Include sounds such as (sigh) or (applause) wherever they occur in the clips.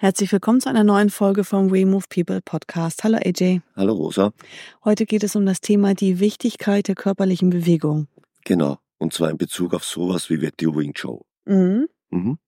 Herzlich willkommen zu einer neuen Folge vom We Move People Podcast. Hallo AJ. Hallo Rosa. Heute geht es um das Thema die Wichtigkeit der körperlichen Bewegung. Genau. Und zwar in Bezug auf sowas wie Wet Wing Chun. Mhm. Mhm.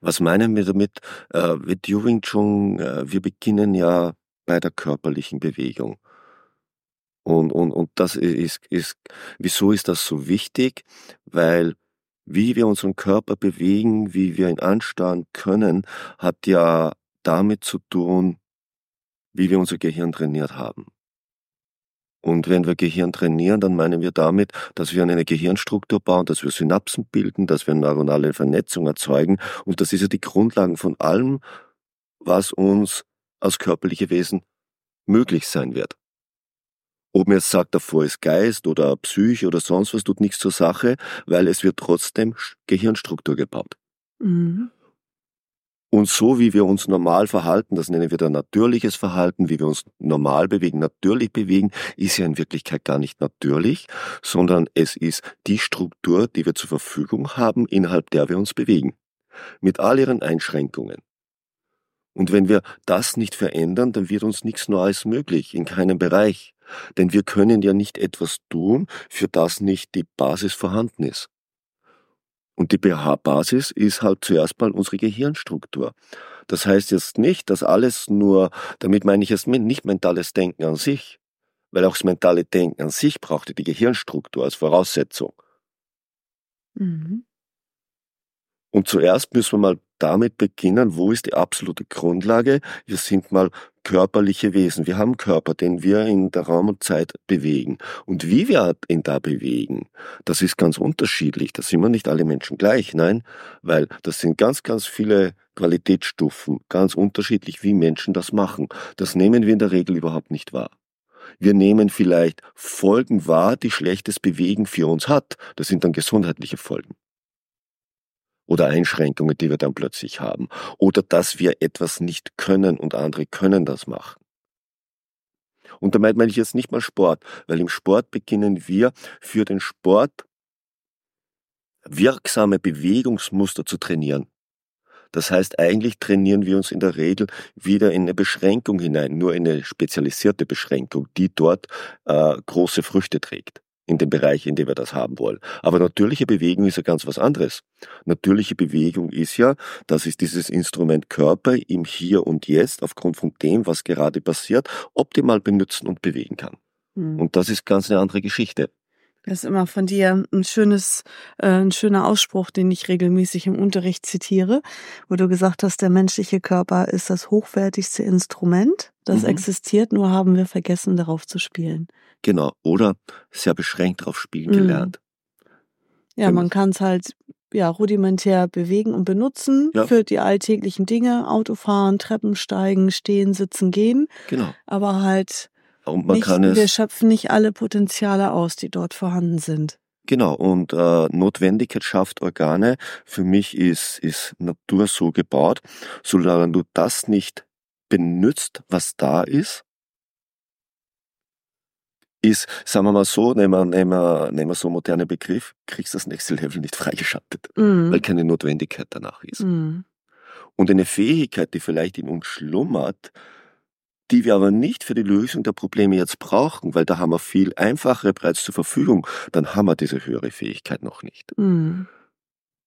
Was meinen wir damit? Äh, Wet Wing Chun, äh, wir beginnen ja bei der körperlichen Bewegung. Und, und, und das ist, ist, wieso ist das so wichtig? Weil wie wir unseren Körper bewegen, wie wir ihn anstarren können, hat ja damit zu tun, wie wir unser Gehirn trainiert haben. Und wenn wir Gehirn trainieren, dann meinen wir damit, dass wir eine Gehirnstruktur bauen, dass wir Synapsen bilden, dass wir neuronale Vernetzung erzeugen. Und das ist ja die Grundlage von allem, was uns als körperliche Wesen möglich sein wird. Ob man jetzt sagt, davor ist Geist oder Psyche oder sonst was, tut nichts zur Sache, weil es wird trotzdem Gehirnstruktur gebaut. Mhm. Und so wie wir uns normal verhalten, das nennen wir dann natürliches Verhalten, wie wir uns normal bewegen, natürlich bewegen, ist ja in Wirklichkeit gar nicht natürlich, sondern es ist die Struktur, die wir zur Verfügung haben, innerhalb der wir uns bewegen. Mit all ihren Einschränkungen. Und wenn wir das nicht verändern, dann wird uns nichts Neues möglich, in keinem Bereich. Denn wir können ja nicht etwas tun, für das nicht die Basis vorhanden ist. Und die BH-Basis ist halt zuerst mal unsere Gehirnstruktur. Das heißt jetzt nicht, dass alles nur, damit meine ich jetzt nicht mentales Denken an sich, weil auch das mentale Denken an sich brauchte die Gehirnstruktur als Voraussetzung. Mhm. Und zuerst müssen wir mal damit beginnen, wo ist die absolute Grundlage? Wir sind mal körperliche Wesen. Wir haben Körper, den wir in der Raum und Zeit bewegen. Und wie wir ihn da bewegen, das ist ganz unterschiedlich. Da sind wir nicht alle Menschen gleich, nein, weil das sind ganz, ganz viele Qualitätsstufen, ganz unterschiedlich, wie Menschen das machen. Das nehmen wir in der Regel überhaupt nicht wahr. Wir nehmen vielleicht Folgen wahr, die schlechtes Bewegen für uns hat. Das sind dann gesundheitliche Folgen oder Einschränkungen, die wir dann plötzlich haben. Oder dass wir etwas nicht können und andere können das machen. Und damit meine ich jetzt nicht mal Sport, weil im Sport beginnen wir für den Sport wirksame Bewegungsmuster zu trainieren. Das heißt, eigentlich trainieren wir uns in der Regel wieder in eine Beschränkung hinein, nur in eine spezialisierte Beschränkung, die dort äh, große Früchte trägt in dem Bereich, in dem wir das haben wollen. Aber natürliche Bewegung ist ja ganz was anderes. Natürliche Bewegung ist ja, das ist dieses Instrument Körper im Hier und Jetzt aufgrund von dem, was gerade passiert, optimal benutzen und bewegen kann. Mhm. Und das ist ganz eine andere Geschichte. Das ist immer von dir ein schönes, äh, ein schöner Ausspruch, den ich regelmäßig im Unterricht zitiere, wo du gesagt hast, der menschliche Körper ist das hochwertigste Instrument, das mhm. existiert, nur haben wir vergessen, darauf zu spielen. Genau, oder sehr beschränkt darauf spielen mhm. gelernt. Ja, man kann es halt ja rudimentär bewegen und benutzen ja. für die alltäglichen Dinge, Autofahren, Treppen steigen, stehen, sitzen, gehen. Genau. Aber halt nicht, wir schöpfen nicht alle Potenziale aus, die dort vorhanden sind. Genau, und äh, Notwendigkeit schafft Organe. Für mich ist, ist Natur so gebaut, solange du das nicht benutzt, was da ist, ist, sagen wir mal so, nehmen wir, nehmen wir, nehmen wir so einen modernen Begriff, kriegst das nächste Level nicht (laughs) freigeschaltet, mhm. weil keine Notwendigkeit danach ist. Mhm. Und eine Fähigkeit, die vielleicht in uns schlummert, die wir aber nicht für die Lösung der Probleme jetzt brauchen, weil da haben wir viel einfachere bereits zur Verfügung, dann haben wir diese höhere Fähigkeit noch nicht. Mhm.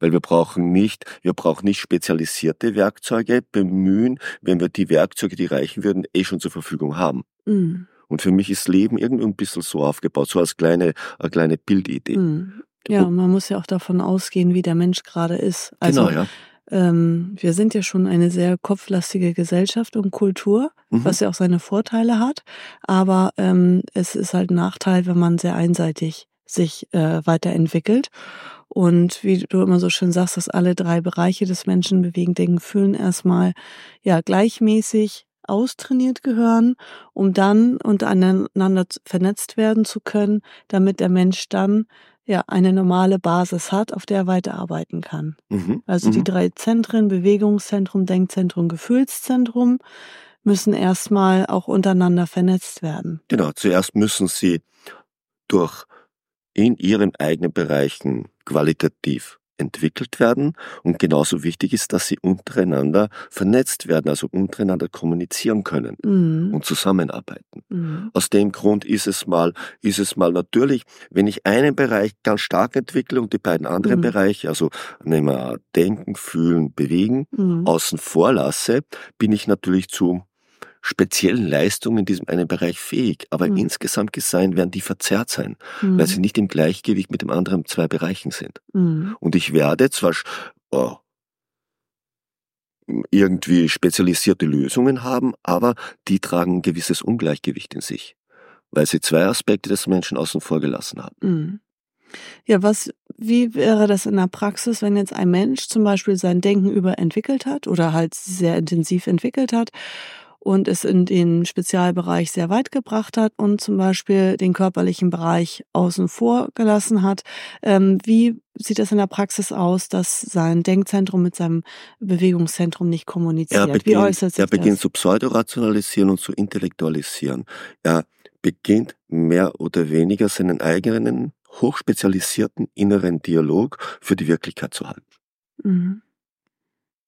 Weil wir brauchen nicht, wir brauchen nicht spezialisierte Werkzeuge bemühen, wenn wir die Werkzeuge, die reichen würden, eh schon zur Verfügung haben. Mhm. Und für mich ist Leben irgendwie ein bisschen so aufgebaut, so als kleine, eine kleine Bildidee. Mhm. Ja, man muss ja auch davon ausgehen, wie der Mensch gerade ist. Also, genau, ja. Ähm, wir sind ja schon eine sehr kopflastige Gesellschaft und Kultur, mhm. was ja auch seine Vorteile hat. Aber ähm, es ist halt ein Nachteil, wenn man sehr einseitig sich äh, weiterentwickelt. Und wie du immer so schön sagst, dass alle drei Bereiche des Menschen bewegen, denken, fühlen erstmal ja gleichmäßig austrainiert gehören, um dann untereinander vernetzt werden zu können, damit der Mensch dann ja eine normale Basis hat, auf der er weiterarbeiten kann. Mhm. Also die mhm. drei Zentren, Bewegungszentrum, Denkzentrum, Gefühlszentrum, müssen erstmal auch untereinander vernetzt werden. Genau, zuerst müssen sie durch in ihren eigenen Bereichen qualitativ entwickelt werden. Und genauso wichtig ist, dass sie untereinander vernetzt werden, also untereinander kommunizieren können mhm. und zusammenarbeiten. Mhm. Aus dem Grund ist es mal, ist es mal natürlich, wenn ich einen Bereich ganz stark entwickle und die beiden anderen mhm. Bereiche, also nehmen wir Denken, Fühlen, Bewegen, mhm. außen vor lasse, bin ich natürlich zu speziellen Leistungen in diesem einen Bereich fähig, aber mhm. insgesamt gesehen werden die verzerrt sein, mhm. weil sie nicht im Gleichgewicht mit dem anderen zwei Bereichen sind. Mhm. Und ich werde zwar oh, irgendwie spezialisierte Lösungen haben, aber die tragen ein gewisses Ungleichgewicht in sich, weil sie zwei Aspekte des Menschen außen vor gelassen haben. Mhm. Ja, was, wie wäre das in der Praxis, wenn jetzt ein Mensch zum Beispiel sein Denken überentwickelt hat oder halt sehr intensiv entwickelt hat und es in den Spezialbereich sehr weit gebracht hat und zum Beispiel den körperlichen Bereich außen vor gelassen hat. Ähm, wie sieht das in der Praxis aus, dass sein Denkzentrum mit seinem Bewegungszentrum nicht kommuniziert? Er beginnt, wie äußert sich er beginnt das? zu pseudorationalisieren und zu intellektualisieren. Er beginnt mehr oder weniger seinen eigenen hochspezialisierten inneren Dialog für die Wirklichkeit zu halten. Mhm.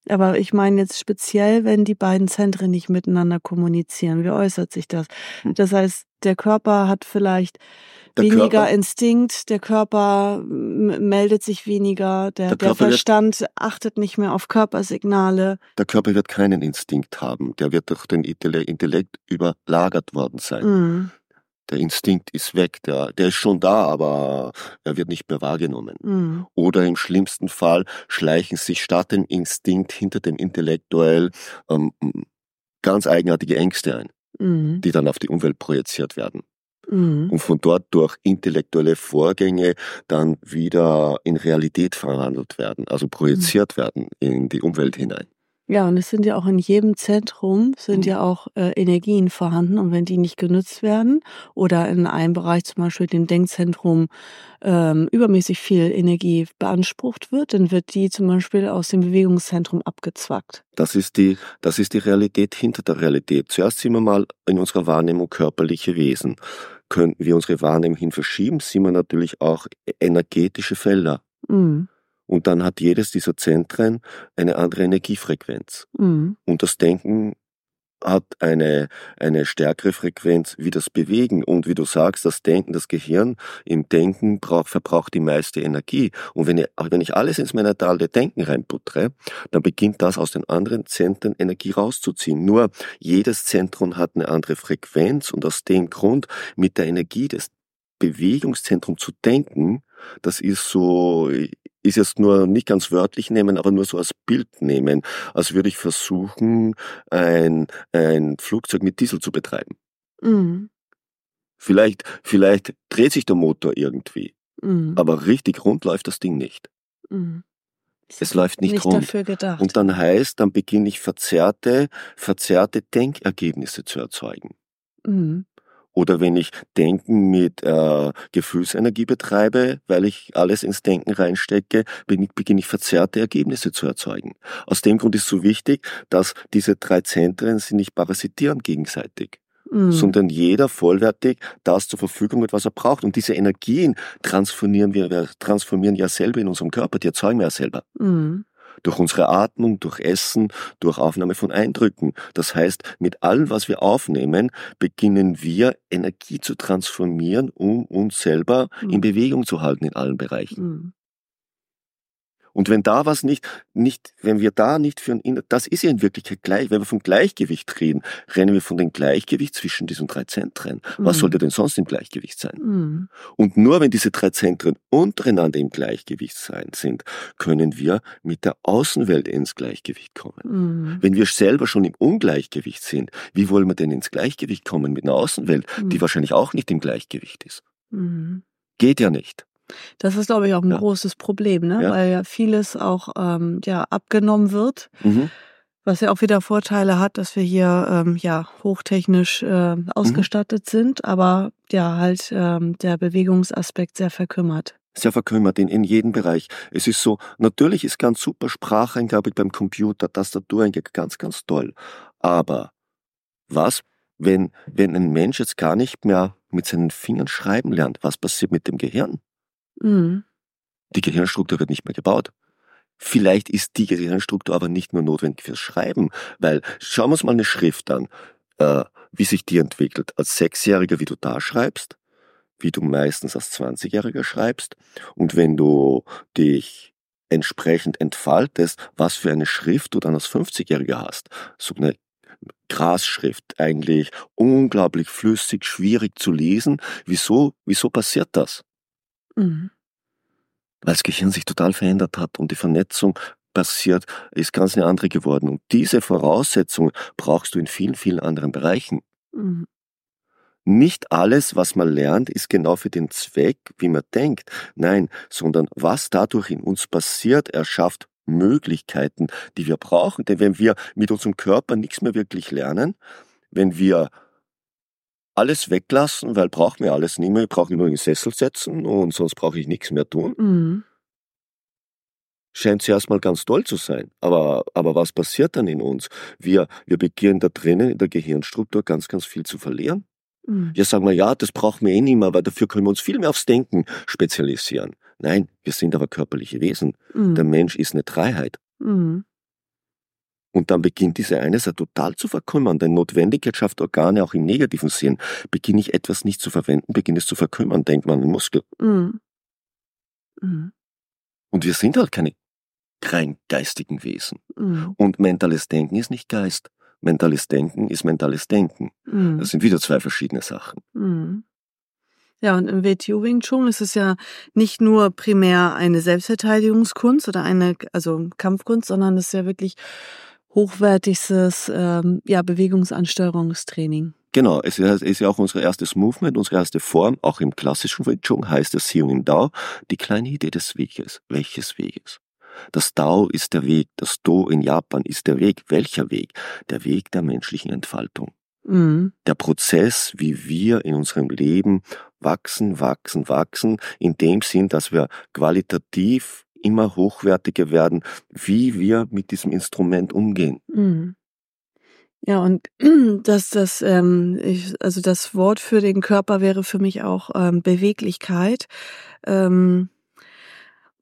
Aber ich meine jetzt speziell, wenn die beiden Zentren nicht miteinander kommunizieren. Wie äußert sich das? Hm. Das heißt, der Körper hat vielleicht der weniger Körper, Instinkt, der Körper meldet sich weniger, der, der, der Verstand wird, achtet nicht mehr auf Körpersignale. Der Körper wird keinen Instinkt haben, der wird durch den Intellekt überlagert worden sein. Mhm der Instinkt ist weg, der, der ist schon da, aber er wird nicht mehr wahrgenommen. Mhm. Oder im schlimmsten Fall schleichen sich statt dem Instinkt hinter dem Intellektuell ähm, ganz eigenartige Ängste ein, mhm. die dann auf die Umwelt projiziert werden. Mhm. Und von dort durch intellektuelle Vorgänge dann wieder in Realität verwandelt werden, also projiziert mhm. werden in die Umwelt hinein. Ja, und es sind ja auch in jedem Zentrum sind mhm. ja auch äh, Energien vorhanden und wenn die nicht genutzt werden oder in einem Bereich zum Beispiel dem Denkzentrum ähm, übermäßig viel Energie beansprucht wird, dann wird die zum Beispiel aus dem Bewegungszentrum abgezwackt. Das ist die, das ist die Realität hinter der Realität. Zuerst sind wir mal in unserer Wahrnehmung körperliche Wesen. Könnten wir unsere Wahrnehmung hin verschieben, sehen wir natürlich auch energetische Felder. Mhm. Und dann hat jedes dieser Zentren eine andere Energiefrequenz. Mhm. Und das Denken hat eine, eine stärkere Frequenz wie das Bewegen. Und wie du sagst, das Denken, das Gehirn im Denken braucht, verbraucht die meiste Energie. Und wenn ich, wenn ich alles ins mentale Denken reinputtere, dann beginnt das aus den anderen Zentren Energie rauszuziehen. Nur jedes Zentrum hat eine andere Frequenz und aus dem Grund mit der Energie des Bewegungszentrum zu denken, das ist so, ist jetzt nur nicht ganz wörtlich nehmen, aber nur so als Bild nehmen, als würde ich versuchen, ein, ein Flugzeug mit Diesel zu betreiben. Mhm. Vielleicht, vielleicht dreht sich der Motor irgendwie, mhm. aber richtig rund läuft das Ding nicht. Mhm. Es läuft nicht, nicht rund. Dafür gedacht. Und dann heißt, dann beginne ich verzerrte, verzerrte Denkergebnisse zu erzeugen. Mhm. Oder wenn ich Denken mit äh, Gefühlsenergie betreibe, weil ich alles ins Denken reinstecke, beginne ich verzerrte Ergebnisse zu erzeugen. Aus dem Grund ist so wichtig, dass diese drei Zentren sich nicht parasitieren gegenseitig. Mhm. sondern jeder vollwertig das zur Verfügung hat, was er braucht. Und diese Energien transformieren wir, transformieren ja selber in unserem Körper, die erzeugen wir ja selber. Mhm durch unsere Atmung, durch Essen, durch Aufnahme von Eindrücken. Das heißt, mit allem, was wir aufnehmen, beginnen wir Energie zu transformieren, um uns selber in Bewegung zu halten in allen Bereichen. Und wenn da was nicht, nicht, wenn wir da nicht für ein, das ist ja in Wirklichkeit gleich, wenn wir vom Gleichgewicht reden, rennen wir von dem Gleichgewicht zwischen diesen drei Zentren. Mhm. Was sollte denn sonst im Gleichgewicht sein? Mhm. Und nur wenn diese drei Zentren untereinander im Gleichgewicht sein, sind, können wir mit der Außenwelt ins Gleichgewicht kommen. Mhm. Wenn wir selber schon im Ungleichgewicht sind, wie wollen wir denn ins Gleichgewicht kommen mit einer Außenwelt, die mhm. wahrscheinlich auch nicht im Gleichgewicht ist? Mhm. Geht ja nicht. Das ist, glaube ich, auch ein ja. großes Problem, ne? Ja. weil ja vieles auch ähm, ja, abgenommen wird. Mhm. Was ja auch wieder Vorteile hat, dass wir hier ähm, ja hochtechnisch äh, ausgestattet mhm. sind, aber ja halt ähm, der Bewegungsaspekt sehr verkümmert. Sehr verkümmert in, in jedem Bereich. Es ist so, natürlich ist ganz super Spracheingabe beim Computer, Tastatureingabe ganz, ganz toll. Aber was, wenn, wenn ein Mensch jetzt gar nicht mehr mit seinen Fingern schreiben lernt? Was passiert mit dem Gehirn? Mhm. Die Gehirnstruktur wird nicht mehr gebaut. Vielleicht ist die Gehirnstruktur aber nicht nur notwendig fürs Schreiben, weil schauen wir uns mal eine Schrift an, äh, wie sich die entwickelt. Als Sechsjähriger, wie du da schreibst, wie du meistens als Zwanzigjähriger schreibst und wenn du dich entsprechend entfaltest, was für eine Schrift du dann als 50-Jähriger hast. So eine Grasschrift eigentlich unglaublich flüssig, schwierig zu lesen. Wieso, wieso passiert das? Mhm weil das Gehirn sich total verändert hat und die Vernetzung passiert, ist ganz eine andere geworden. Und diese Voraussetzung brauchst du in vielen, vielen anderen Bereichen. Mhm. Nicht alles, was man lernt, ist genau für den Zweck, wie man denkt. Nein, sondern was dadurch in uns passiert, erschafft Möglichkeiten, die wir brauchen. Denn wenn wir mit unserem Körper nichts mehr wirklich lernen, wenn wir alles weglassen, weil brauchen wir alles nicht mehr. Ich brauche nur in den Sessel setzen und sonst brauche ich nichts mehr tun. Mhm. Scheint zuerst mal ganz toll zu sein. Aber, aber was passiert dann in uns? Wir, wir beginnen da drinnen in der Gehirnstruktur ganz, ganz viel zu verlieren. Mhm. Ja, sagen wir, ja, das brauchen wir eh nicht mehr, weil dafür können wir uns viel mehr aufs Denken spezialisieren. Nein, wir sind aber körperliche Wesen. Mhm. Der Mensch ist eine Dreiheit. Mhm. Und dann beginnt diese eine Seite total zu verkümmern, denn Notwendigkeit schafft Organe auch im negativen Sinn. Beginne ich etwas nicht zu verwenden, beginnt es zu verkümmern, denkt man an den Muskel. Mhm. Mhm. Und wir sind halt keine rein geistigen Wesen. Mhm. Und mentales Denken ist nicht Geist. Mentales Denken ist mentales Denken. Mhm. Das sind wieder zwei verschiedene Sachen. Mhm. Ja, und im WTO Wing Chun ist es ja nicht nur primär eine Selbstverteidigungskunst oder eine, also Kampfkunst, sondern es ist ja wirklich hochwertigstes ähm, ja, Bewegungsansteuerungstraining. Genau, es ist ja auch unser erstes Movement, unsere erste Form, auch im klassischen Wing Chun heißt es und im Dao, die kleine Idee des Weges. Welches Weges? Das Dao ist der Weg, das Do in Japan ist der Weg. Welcher Weg? Der Weg der menschlichen Entfaltung. Mhm. Der Prozess, wie wir in unserem Leben wachsen, wachsen, wachsen, in dem Sinn, dass wir qualitativ immer hochwertiger werden, wie wir mit diesem Instrument umgehen. Mhm. Ja, und (clears throat) das, das, ähm, ich, also das Wort für den Körper wäre für mich auch ähm, Beweglichkeit. Ähm,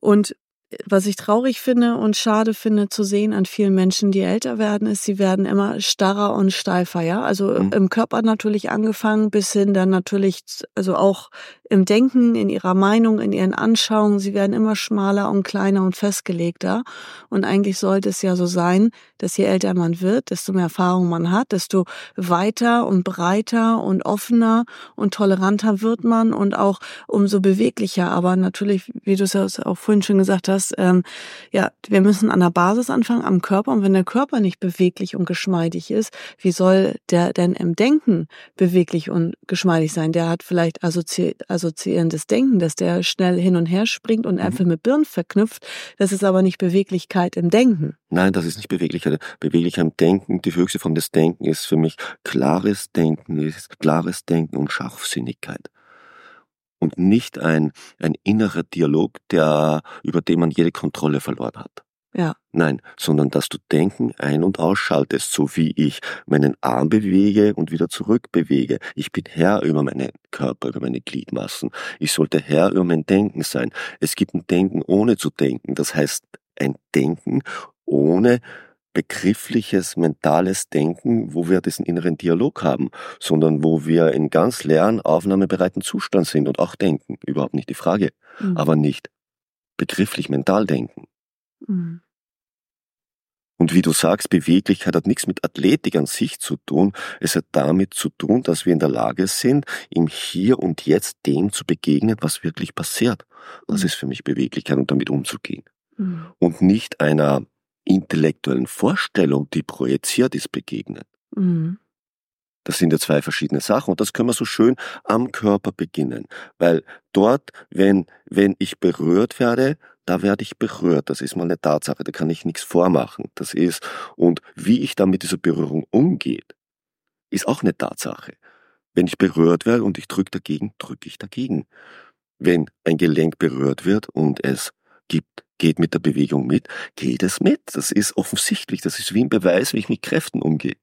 und was ich traurig finde und schade finde zu sehen an vielen Menschen, die älter werden, ist, sie werden immer starrer und steifer, ja. Also mhm. im Körper natürlich angefangen, bis hin dann natürlich, also auch im Denken, in ihrer Meinung, in ihren Anschauungen. Sie werden immer schmaler und kleiner und festgelegter. Und eigentlich sollte es ja so sein, dass je älter man wird, desto mehr Erfahrung man hat, desto weiter und breiter und offener und toleranter wird man und auch umso beweglicher. Aber natürlich, wie du es ja auch vorhin schon gesagt hast, ähm, ja, wir müssen an der Basis anfangen, am Körper. Und wenn der Körper nicht beweglich und geschmeidig ist, wie soll der denn im Denken beweglich und geschmeidig sein? Der hat vielleicht assoziiert assoziierendes Denken, dass der schnell hin und her springt und Äpfel mhm. mit Birnen verknüpft. Das ist aber nicht Beweglichkeit im Denken. Nein, das ist nicht Beweglichkeit. Beweglichkeit im Denken, die höchste Form des Denken ist für mich klares Denken, klares Denken und Scharfsinnigkeit und nicht ein, ein innerer Dialog, der, über den man jede Kontrolle verloren hat. Ja. Nein, sondern dass du Denken ein- und ausschaltest, so wie ich meinen Arm bewege und wieder zurückbewege. Ich bin Herr über meinen Körper, über meine Gliedmassen. Ich sollte Herr über mein Denken sein. Es gibt ein Denken ohne zu denken. Das heißt, ein Denken ohne begriffliches, mentales Denken, wo wir diesen inneren Dialog haben, sondern wo wir in ganz leeren, aufnahmebereiten Zustand sind und auch denken. Überhaupt nicht die Frage. Mhm. Aber nicht begrifflich mental denken. Mhm. Und wie du sagst, Beweglichkeit hat nichts mit Athletik an sich zu tun. Es hat damit zu tun, dass wir in der Lage sind, im Hier und Jetzt dem zu begegnen, was wirklich passiert. Das mhm. ist für mich Beweglichkeit und damit umzugehen. Mhm. Und nicht einer intellektuellen Vorstellung, die projiziert ist, begegnen. Mhm. Das sind ja zwei verschiedene Sachen und das können wir so schön am Körper beginnen. Weil dort, wenn, wenn ich berührt werde, da werde ich berührt. Das ist mal eine Tatsache, da kann ich nichts vormachen. Das ist, und wie ich dann mit dieser Berührung umgehe, ist auch eine Tatsache. Wenn ich berührt werde und ich drücke dagegen, drücke ich dagegen. Wenn ein Gelenk berührt wird und es gibt, geht mit der Bewegung mit, geht es mit. Das ist offensichtlich. Das ist wie ein Beweis, wie ich mit Kräften umgehe.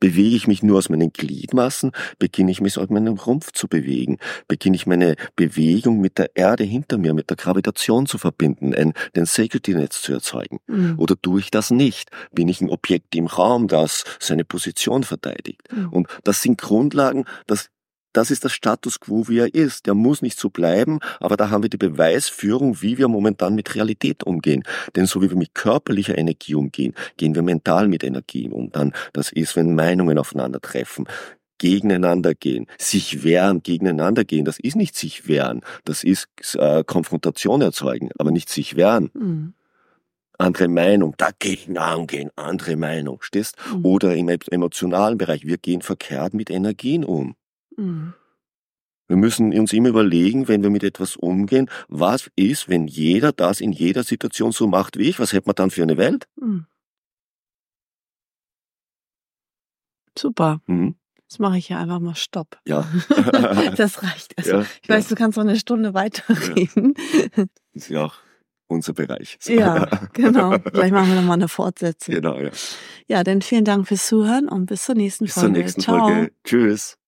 Bewege ich mich nur aus meinen Gliedmassen, beginne ich mich aus meinem Rumpf zu bewegen, beginne ich meine Bewegung mit der Erde hinter mir, mit der Gravitation zu verbinden, ein, ein Safety-Netz zu erzeugen. Mhm. Oder tue ich das nicht? Bin ich ein Objekt im Raum, das seine Position verteidigt? Mhm. Und das sind Grundlagen, das das ist der Status quo, wie er ist. Der muss nicht so bleiben, aber da haben wir die Beweisführung, wie wir momentan mit Realität umgehen. Denn so wie wir mit körperlicher Energie umgehen, gehen wir mental mit Energien um. Dann, das ist, wenn Meinungen aufeinandertreffen gegeneinander gehen, sich wehren, gegeneinander gehen. Das ist nicht sich wehren, das ist äh, Konfrontation erzeugen, aber nicht sich wehren. Mhm. Andere Meinung, dagegen angehen, andere Meinung, stehst? Mhm. Oder im emotionalen Bereich, wir gehen verkehrt mit Energien um. Mhm. Wir müssen uns immer überlegen, wenn wir mit etwas umgehen, was ist, wenn jeder das in jeder Situation so macht wie ich? Was hätte man dann für eine Welt? Mhm. Super. Mhm. Jetzt mache ich ja einfach mal Stopp. Ja. (laughs) das reicht. Also, ja, ich weiß, ja. du kannst noch eine Stunde weiterreden. Ja. Ist ja auch unser Bereich. (laughs) Ja, genau. Vielleicht machen wir nochmal eine Fortsetzung. Genau, ja. Ja, dann vielen Dank fürs Zuhören und bis zur nächsten bis Folge. Bis zur nächsten Ciao. Folge. Tschüss.